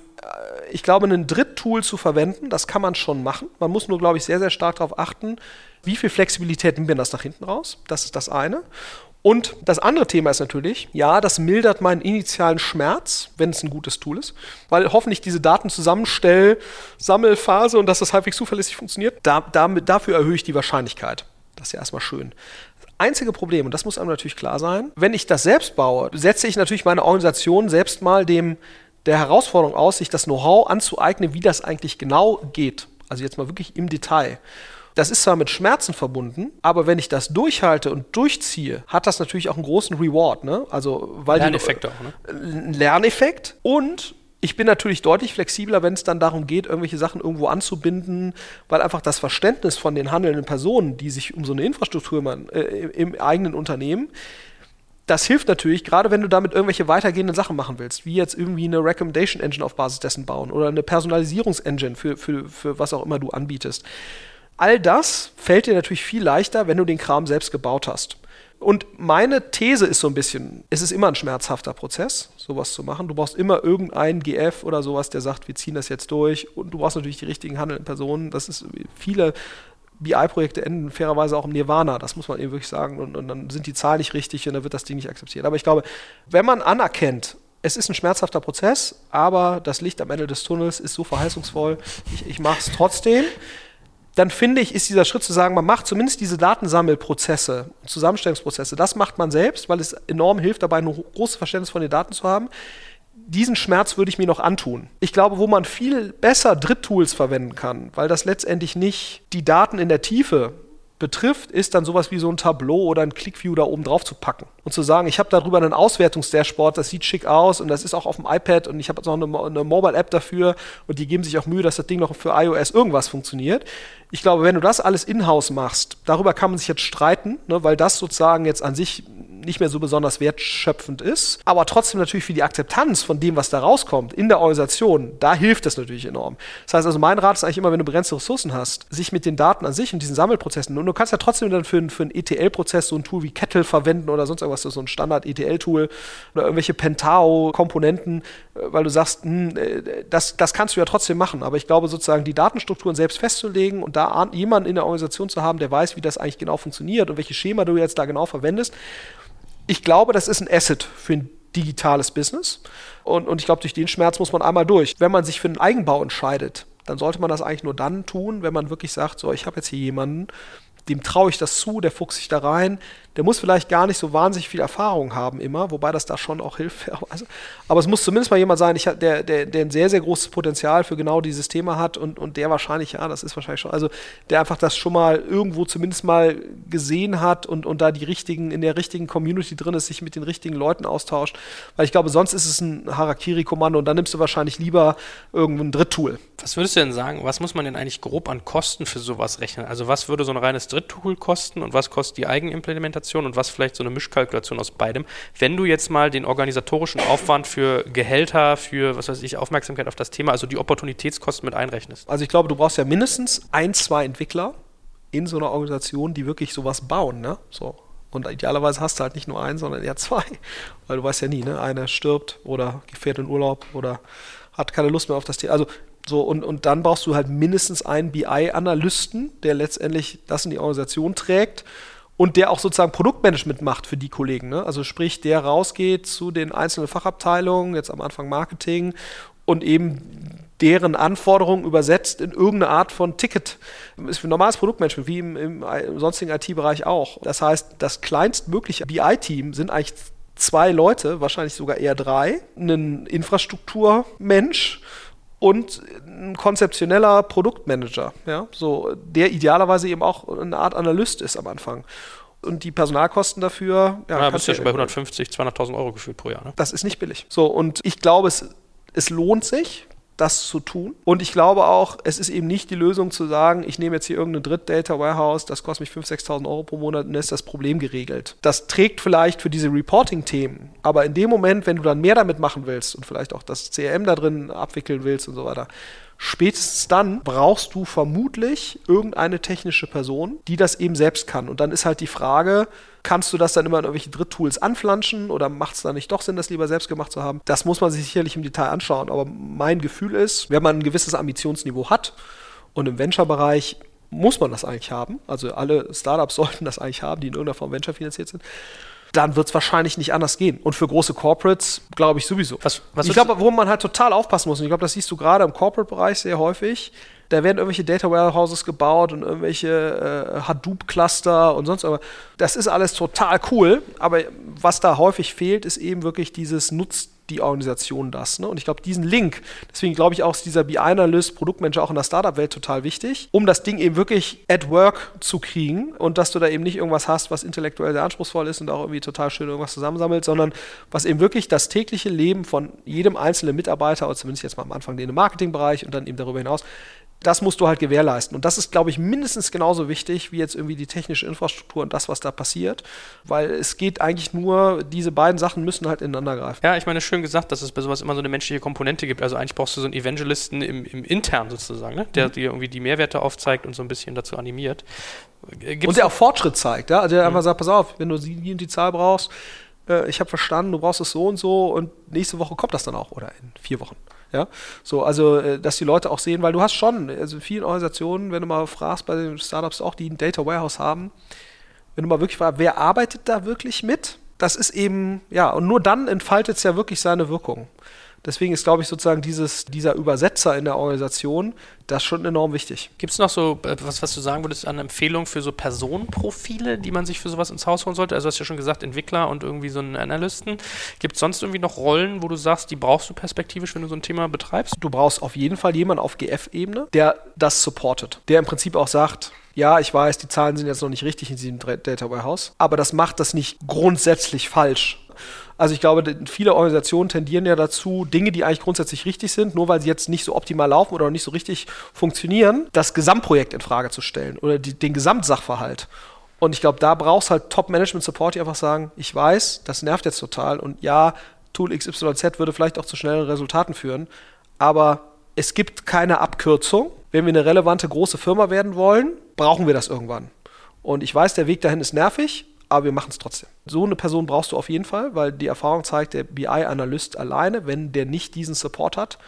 ich glaube, ein Dritttool zu verwenden, das kann man schon machen. Man muss nur, glaube ich, sehr, sehr stark darauf achten, wie viel Flexibilität nimmt man das nach hinten raus. Das ist das eine. Und das andere Thema ist natürlich, ja, das mildert meinen initialen Schmerz, wenn es ein gutes Tool ist, weil hoffentlich diese Daten zusammenstell, Sammelphase und dass das halbwegs zuverlässig funktioniert, da, damit, dafür erhöhe ich die Wahrscheinlichkeit. Das ist ja erstmal schön. Einzige Problem, und das muss einem natürlich klar sein, wenn ich das selbst baue, setze ich natürlich meine Organisation selbst mal dem der Herausforderung aus, sich das Know-how anzueignen, wie das eigentlich genau geht. Also jetzt mal wirklich im Detail. Das ist zwar mit Schmerzen verbunden, aber wenn ich das durchhalte und durchziehe, hat das natürlich auch einen großen Reward. Ne? Also, weil Lerneffekt die, auch, ne? Ein Lerneffekt und ich bin natürlich deutlich flexibler, wenn es dann darum geht, irgendwelche Sachen irgendwo anzubinden, weil einfach das Verständnis von den handelnden Personen, die sich um so eine Infrastruktur kümmern, äh, im eigenen Unternehmen, das hilft natürlich, gerade wenn du damit irgendwelche weitergehenden Sachen machen willst, wie jetzt irgendwie eine Recommendation Engine auf Basis dessen bauen oder eine Personalisierungsengine für, für, für was auch immer du anbietest. All das fällt dir natürlich viel leichter, wenn du den Kram selbst gebaut hast. Und meine These ist so ein bisschen, es ist immer ein schmerzhafter Prozess, sowas zu machen. Du brauchst immer irgendeinen GF oder sowas, der sagt, wir ziehen das jetzt durch. Und du brauchst natürlich die richtigen handelnden Personen. Das ist viele BI-Projekte enden fairerweise auch im Nirvana, das muss man eben wirklich sagen. Und, und, dann sind die Zahlen nicht richtig und dann wird das Ding nicht akzeptiert. Aber ich glaube, wenn man anerkennt, es ist ein schmerzhafter Prozess, aber das Licht am Ende des Tunnels ist so verheißungsvoll, ich, ich mache es trotzdem dann finde ich, ist dieser Schritt zu sagen, man macht zumindest diese Datensammelprozesse, Zusammenstellungsprozesse, das macht man selbst, weil es enorm hilft, dabei ein großes Verständnis von den Daten zu haben. Diesen Schmerz würde ich mir noch antun. Ich glaube, wo man viel besser Dritttools verwenden kann, weil das letztendlich nicht die Daten in der Tiefe betrifft, ist dann sowas wie so ein Tableau oder ein ClickView da oben drauf zu packen und zu sagen, ich habe darüber einen Auswertungsdashboard, das sieht schick aus und das ist auch auf dem iPad und ich habe noch eine, eine Mobile-App dafür und die geben sich auch Mühe, dass das Ding noch für iOS irgendwas funktioniert. Ich glaube, wenn du das alles in-house machst, darüber kann man sich jetzt streiten, ne, weil das sozusagen jetzt an sich nicht mehr so besonders wertschöpfend ist, aber trotzdem natürlich für die Akzeptanz von dem, was da rauskommt in der Organisation, da hilft das natürlich enorm. Das heißt also, mein Rat ist eigentlich immer, wenn du begrenzte Ressourcen hast, sich mit den Daten an sich und diesen Sammelprozessen, und du kannst ja trotzdem dann für, für einen ETL-Prozess so ein Tool wie Kettle verwenden oder sonst irgendwas, so ein Standard-ETL-Tool oder irgendwelche Pentao-Komponenten, äh, weil du sagst, hm, äh, das, das kannst du ja trotzdem machen, aber ich glaube sozusagen, die Datenstrukturen selbst festzulegen und da jemanden in der Organisation zu haben, der weiß, wie das eigentlich genau funktioniert und welche Schema du jetzt da genau verwendest, ich glaube, das ist ein Asset für ein digitales Business. Und, und ich glaube, durch den Schmerz muss man einmal durch. Wenn man sich für einen Eigenbau entscheidet, dann sollte man das eigentlich nur dann tun, wenn man wirklich sagt, so, ich habe jetzt hier jemanden, dem traue ich das zu, der fuchst sich da rein, der muss vielleicht gar nicht so wahnsinnig viel Erfahrung haben immer, wobei das da schon auch hilft. Also, aber es muss zumindest mal jemand sein, ich, der, der, der ein sehr, sehr großes Potenzial für genau dieses Thema hat und, und der wahrscheinlich, ja, das ist wahrscheinlich schon, also der einfach das schon mal irgendwo zumindest mal gesehen hat und, und da die richtigen, in der richtigen Community drin ist, sich mit den richtigen Leuten austauscht. Weil ich glaube, sonst ist es ein Harakiri-Kommando und dann nimmst du wahrscheinlich lieber irgendein Dritttool. Was würdest du denn sagen, was muss man denn eigentlich grob an Kosten für sowas rechnen? Also was würde so ein reines Dritttool kosten und was kostet die Eigenimplementation und was vielleicht so eine Mischkalkulation aus beidem? Wenn du jetzt mal den organisatorischen Aufwand für Gehälter, für was weiß ich, Aufmerksamkeit auf das Thema, also die Opportunitätskosten mit einrechnest. Also ich glaube, du brauchst ja mindestens ein, zwei Entwickler in so einer Organisation, die wirklich sowas bauen, ne? So. Und idealerweise hast du halt nicht nur einen, sondern eher zwei. Weil du weißt ja nie, ne? Einer stirbt oder gefährt in Urlaub oder hat keine Lust mehr auf das Thema. Also so, und, und dann brauchst du halt mindestens einen BI-Analysten, der letztendlich das in die Organisation trägt und der auch sozusagen Produktmanagement macht für die Kollegen. Ne? Also sprich, der rausgeht zu den einzelnen Fachabteilungen, jetzt am Anfang Marketing und eben deren Anforderungen übersetzt in irgendeine Art von Ticket. Ist für normales Produktmanagement, wie im, im, im sonstigen IT-Bereich auch. Das heißt, das kleinstmögliche BI-Team sind eigentlich zwei Leute, wahrscheinlich sogar eher drei, ein Infrastrukturmensch und ein konzeptioneller Produktmanager, ja, so, der idealerweise eben auch eine Art Analyst ist am Anfang. Und die Personalkosten dafür, ja, ja bist ja schon bei 150, 200.000 Euro gefühlt pro Jahr. Ne? Das ist nicht billig. So, und ich glaube, es, es lohnt sich, das zu tun. Und ich glaube auch, es ist eben nicht die Lösung zu sagen, ich nehme jetzt hier irgendein Dritt-Data Warehouse, das kostet mich 5.000, 6.000 Euro pro Monat und dann ist das Problem geregelt. Das trägt vielleicht für diese Reporting-Themen, aber in dem Moment, wenn du dann mehr damit machen willst und vielleicht auch das CRM da drin abwickeln willst und so weiter, Spätestens dann brauchst du vermutlich irgendeine technische Person, die das eben selbst kann. Und dann ist halt die Frage, kannst du das dann immer in irgendwelche Dritttools anflanschen oder macht es dann nicht doch Sinn, das lieber selbst gemacht zu haben? Das muss man sich sicherlich im Detail anschauen. Aber mein Gefühl ist, wenn man ein gewisses Ambitionsniveau hat und im Venture-Bereich muss man das eigentlich haben, also alle Startups sollten das eigentlich haben, die in irgendeiner Form Venture finanziert sind, dann wird es wahrscheinlich nicht anders gehen. Und für große Corporates glaube ich sowieso. Was, was ich glaube, worum man halt total aufpassen muss, und ich glaube, das siehst du gerade im Corporate-Bereich sehr häufig, da werden irgendwelche Data Warehouses gebaut und irgendwelche äh, Hadoop-Cluster und sonst was. Das ist alles total cool, aber was da häufig fehlt, ist eben wirklich dieses Nutz die Organisation das. Ne? Und ich glaube, diesen Link, deswegen glaube ich auch, ist dieser BI-Analyst, Produktmanager auch in der Startup-Welt total wichtig, um das Ding eben wirklich at work zu kriegen und dass du da eben nicht irgendwas hast, was intellektuell sehr anspruchsvoll ist und auch irgendwie total schön irgendwas zusammensammelt, sondern was eben wirklich das tägliche Leben von jedem einzelnen Mitarbeiter, oder zumindest jetzt mal am Anfang den im Marketingbereich und dann eben darüber hinaus, das musst du halt gewährleisten. Und das ist, glaube ich, mindestens genauso wichtig wie jetzt irgendwie die technische Infrastruktur und das, was da passiert. Weil es geht eigentlich nur, diese beiden Sachen müssen halt ineinander greifen. Ja, ich meine, schön gesagt, dass es bei sowas immer so eine menschliche Komponente gibt. Also eigentlich brauchst du so einen Evangelisten im, im intern sozusagen, ne? der mhm. dir irgendwie die Mehrwerte aufzeigt und so ein bisschen dazu animiert. Gibt's und der auch Fortschritt zeigt, ja? Also der mhm. einfach sagt, pass auf, wenn du die und die Zahl brauchst, äh, ich habe verstanden, du brauchst es so und so und nächste Woche kommt das dann auch oder in vier Wochen. Ja, so, also, äh, dass die Leute auch sehen, weil du hast schon, also in vielen Organisationen, wenn du mal fragst bei den Startups auch, die ein Data Warehouse haben, wenn du mal wirklich fragst, wer arbeitet da wirklich mit? Das ist eben, ja, und nur dann entfaltet es ja wirklich seine Wirkung. Deswegen ist, glaube ich, sozusagen dieses, dieser Übersetzer in der Organisation, das schon enorm wichtig. Gibt es noch so, äh, was, was du sagen würdest, an Empfehlungen für so Personenprofile, die man sich für sowas ins Haus holen sollte? Also du hast ja schon gesagt, Entwickler und irgendwie so einen Analysten. Gibt es sonst irgendwie noch Rollen, wo du sagst, die brauchst du perspektivisch, wenn du so ein Thema betreibst? Du brauchst auf jeden Fall jemanden auf GF-Ebene, der das supportet. Der im Prinzip auch sagt, ja, ich weiß, die Zahlen sind jetzt noch nicht richtig in diesem Data Warehouse, aber das macht das nicht grundsätzlich falsch. Also ich glaube, viele Organisationen tendieren ja dazu, Dinge, die eigentlich grundsätzlich richtig sind, nur weil sie jetzt nicht so optimal laufen oder nicht so richtig funktionieren, das Gesamtprojekt in Frage zu stellen oder die, den Gesamtsachverhalt. Und ich glaube, da brauchst halt Top-Management-Support, die einfach sagen, ich weiß, das nervt jetzt total und ja, Tool XYZ würde vielleicht auch zu schnellen Resultaten führen, aber es gibt keine Abkürzung. Wenn wir eine relevante große Firma werden wollen, brauchen wir das irgendwann. Und ich weiß, der Weg dahin ist nervig, aber wir machen es trotzdem. So eine Person brauchst du auf jeden Fall, weil die Erfahrung zeigt, der BI-Analyst alleine, wenn der nicht diesen Support hat,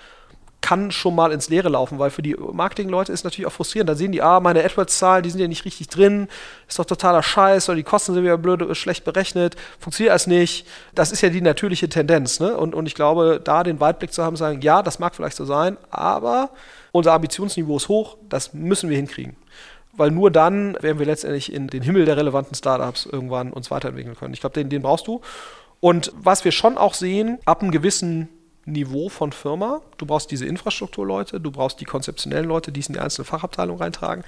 kann schon mal ins Leere laufen, weil für die Marketing-Leute ist natürlich auch frustrierend. Da sehen die, ah, meine AdWords-Zahlen, die sind ja nicht richtig drin, ist doch totaler Scheiß, oder die Kosten sind wieder blöd, schlecht berechnet, funktioniert alles nicht. Das ist ja die natürliche Tendenz. Ne? Und, und ich glaube, da den Weitblick zu haben, sagen, ja, das mag vielleicht so sein, aber unser Ambitionsniveau ist hoch, das müssen wir hinkriegen weil nur dann werden wir letztendlich in den Himmel der relevanten Startups irgendwann uns weiterentwickeln können. Ich glaube, den, den brauchst du. Und was wir schon auch sehen, ab einem gewissen Niveau von Firma, du brauchst diese Infrastrukturleute, du brauchst die konzeptionellen Leute, die es in die einzelne Fachabteilung reintragen.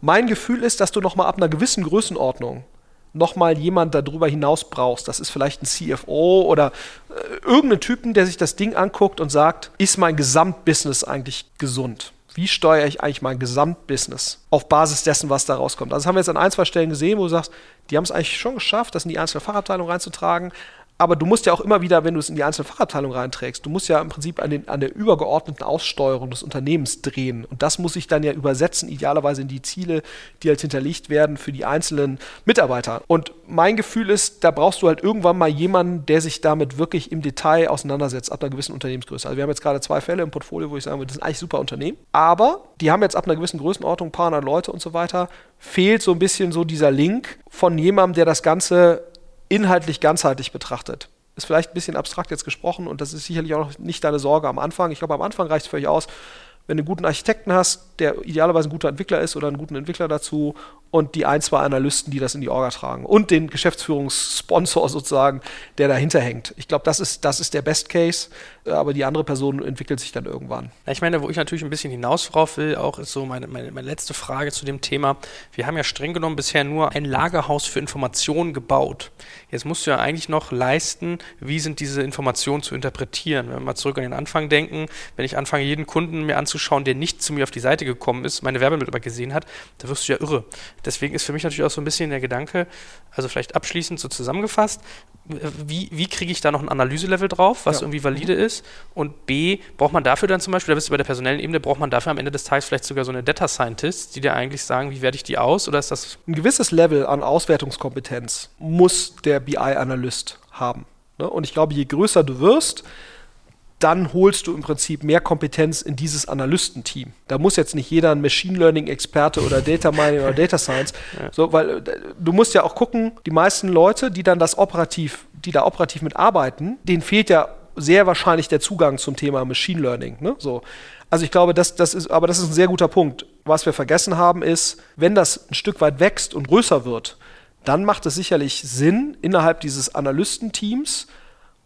Mein Gefühl ist, dass du nochmal ab einer gewissen Größenordnung nochmal jemand darüber hinaus brauchst. Das ist vielleicht ein CFO oder äh, irgendeinen Typen, der sich das Ding anguckt und sagt, ist mein Gesamtbusiness eigentlich gesund? Wie steuere ich eigentlich mein Gesamtbusiness auf Basis dessen, was da rauskommt? Also das haben wir jetzt an ein, zwei Stellen gesehen, wo du sagst, die haben es eigentlich schon geschafft, das in die einzelne Fachabteilung reinzutragen, aber du musst ja auch immer wieder, wenn du es in die einzelne Fachabteilung reinträgst, du musst ja im Prinzip an, den, an der übergeordneten Aussteuerung des Unternehmens drehen. Und das muss sich dann ja übersetzen, idealerweise in die Ziele, die halt hinterlegt werden für die einzelnen Mitarbeiter. Und mein Gefühl ist, da brauchst du halt irgendwann mal jemanden, der sich damit wirklich im Detail auseinandersetzt, ab einer gewissen Unternehmensgröße. Also wir haben jetzt gerade zwei Fälle im Portfolio, wo ich sagen würde, das sind eigentlich super Unternehmen. Aber die haben jetzt ab einer gewissen Größenordnung, ein paar hundert Leute und so weiter, fehlt so ein bisschen so dieser Link von jemandem, der das Ganze inhaltlich ganzheitlich betrachtet. Ist vielleicht ein bisschen abstrakt jetzt gesprochen und das ist sicherlich auch nicht deine Sorge am Anfang. Ich glaube, am Anfang reicht es völlig aus, wenn du einen guten Architekten hast, der idealerweise ein guter Entwickler ist oder einen guten Entwickler dazu und die ein, zwei Analysten, die das in die Orga tragen und den Geschäftsführungssponsor sozusagen, der dahinter hängt. Ich glaube, das ist, das ist der Best Case, aber die andere Person entwickelt sich dann irgendwann. Ich meine, wo ich natürlich ein bisschen hinaus drauf will, auch ist so meine, meine, meine letzte Frage zu dem Thema. Wir haben ja streng genommen bisher nur ein Lagerhaus für Informationen gebaut. Jetzt musst du ja eigentlich noch leisten, wie sind diese Informationen zu interpretieren. Wenn wir mal zurück an den Anfang denken, wenn ich anfange, jeden Kunden mir anzuschauen, der nicht zu mir auf die Seite gekommen ist, meine Werbemittel gesehen hat, da wirst du ja irre. Deswegen ist für mich natürlich auch so ein bisschen der Gedanke, also vielleicht abschließend so zusammengefasst, wie, wie kriege ich da noch ein Analyselevel drauf, was ja. irgendwie valide mhm. ist? Und B, braucht man dafür dann zum Beispiel, da bist du bei der personellen Ebene, braucht man dafür am Ende des Tages vielleicht sogar so eine Data Scientist, die dir eigentlich sagen, wie werte ich die aus? Oder ist das. Ein gewisses Level an Auswertungskompetenz muss der BI-Analyst haben. Ne? Und ich glaube, je größer du wirst, dann holst du im Prinzip mehr Kompetenz in dieses Analystenteam. Da muss jetzt nicht jeder ein Machine Learning Experte oder Data Mining oder Data Science, ja. so, weil äh, du musst ja auch gucken, die meisten Leute, die dann das operativ, die da operativ mitarbeiten, denen fehlt ja sehr wahrscheinlich der Zugang zum Thema Machine Learning. Ne? So. Also ich glaube, das, das ist, aber das ist ein sehr guter Punkt. Was wir vergessen haben, ist, wenn das ein Stück weit wächst und größer wird, dann macht es sicherlich Sinn, innerhalb dieses Analystenteams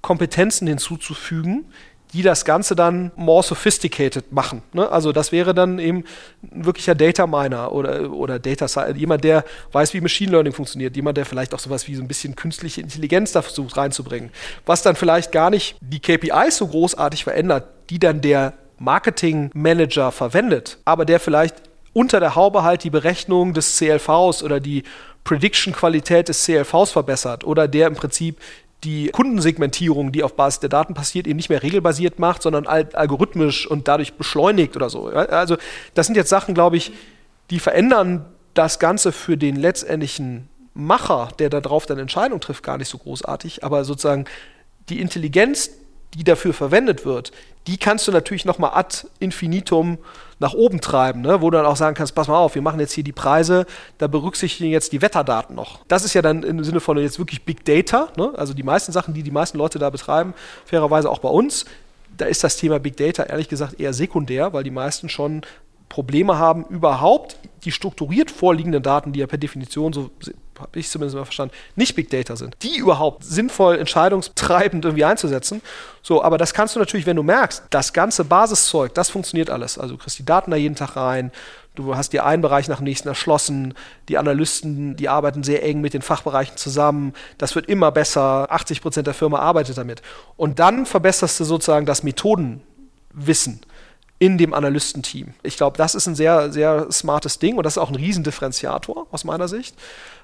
Kompetenzen hinzuzufügen, die das Ganze dann more sophisticated machen. Ne? Also das wäre dann eben ein wirklicher Data Miner oder, oder Data Science, jemand, der weiß, wie Machine Learning funktioniert, jemand, der vielleicht auch sowas wie so ein bisschen künstliche Intelligenz da versucht reinzubringen, was dann vielleicht gar nicht die KPIs so großartig verändert, die dann der Marketing Manager verwendet, aber der vielleicht unter der Haube halt die Berechnung des CLVs oder die Prediction-Qualität des CLVs verbessert oder der im Prinzip die Kundensegmentierung, die auf Basis der Daten passiert, eben nicht mehr regelbasiert macht, sondern algorithmisch und dadurch beschleunigt oder so. Also das sind jetzt Sachen, glaube ich, die verändern das Ganze für den letztendlichen Macher, der darauf dann Entscheidungen trifft, gar nicht so großartig. Aber sozusagen die Intelligenz, die dafür verwendet wird, die kannst du natürlich noch mal ad infinitum nach oben treiben, ne? wo du dann auch sagen kannst, pass mal auf, wir machen jetzt hier die Preise, da berücksichtigen jetzt die Wetterdaten noch. Das ist ja dann im Sinne von jetzt wirklich Big Data, ne? also die meisten Sachen, die die meisten Leute da betreiben, fairerweise auch bei uns, da ist das Thema Big Data ehrlich gesagt eher sekundär, weil die meisten schon Probleme haben, überhaupt die strukturiert vorliegenden Daten, die ja per Definition so habe ich zumindest mal verstanden, nicht Big Data sind, die überhaupt sinnvoll entscheidungstreibend irgendwie einzusetzen. So, aber das kannst du natürlich, wenn du merkst, das ganze Basiszeug, das funktioniert alles. Also du kriegst die Daten da jeden Tag rein, du hast dir einen Bereich nach dem nächsten erschlossen, die Analysten, die arbeiten sehr eng mit den Fachbereichen zusammen, das wird immer besser, 80 Prozent der Firma arbeitet damit. Und dann verbesserst du sozusagen das Methodenwissen in dem Analystenteam. Ich glaube, das ist ein sehr, sehr smartes Ding und das ist auch ein Riesendifferenziator aus meiner Sicht,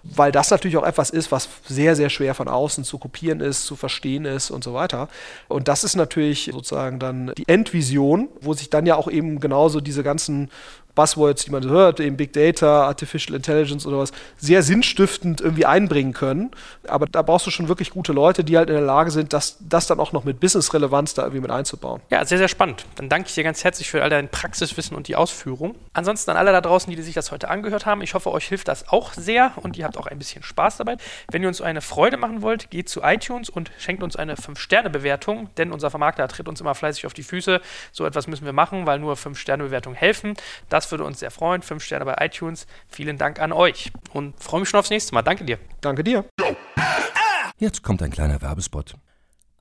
weil das natürlich auch etwas ist, was sehr, sehr schwer von außen zu kopieren ist, zu verstehen ist und so weiter. Und das ist natürlich sozusagen dann die Endvision, wo sich dann ja auch eben genauso diese ganzen Buzzwords, die man hört, eben Big Data, Artificial Intelligence oder was, sehr sinnstiftend irgendwie einbringen können. Aber da brauchst du schon wirklich gute Leute, die halt in der Lage sind, das, das dann auch noch mit Business-Relevanz da irgendwie mit einzubauen. Ja, sehr, sehr spannend. Dann danke ich dir ganz herzlich für all dein Praxiswissen und die Ausführung. Ansonsten an alle da draußen, die sich das heute angehört haben, ich hoffe, euch hilft das auch sehr und ihr habt auch ein bisschen Spaß dabei. Wenn ihr uns eine Freude machen wollt, geht zu iTunes und schenkt uns eine 5-Sterne-Bewertung, denn unser Vermarkter tritt uns immer fleißig auf die Füße. So etwas müssen wir machen, weil nur 5-Sterne-Bewertungen helfen. Das Das würde uns sehr freuen. Fünf Sterne bei iTunes. Vielen Dank an euch und freue mich schon aufs nächste Mal. Danke dir. Danke dir. Jetzt kommt ein kleiner Werbespot.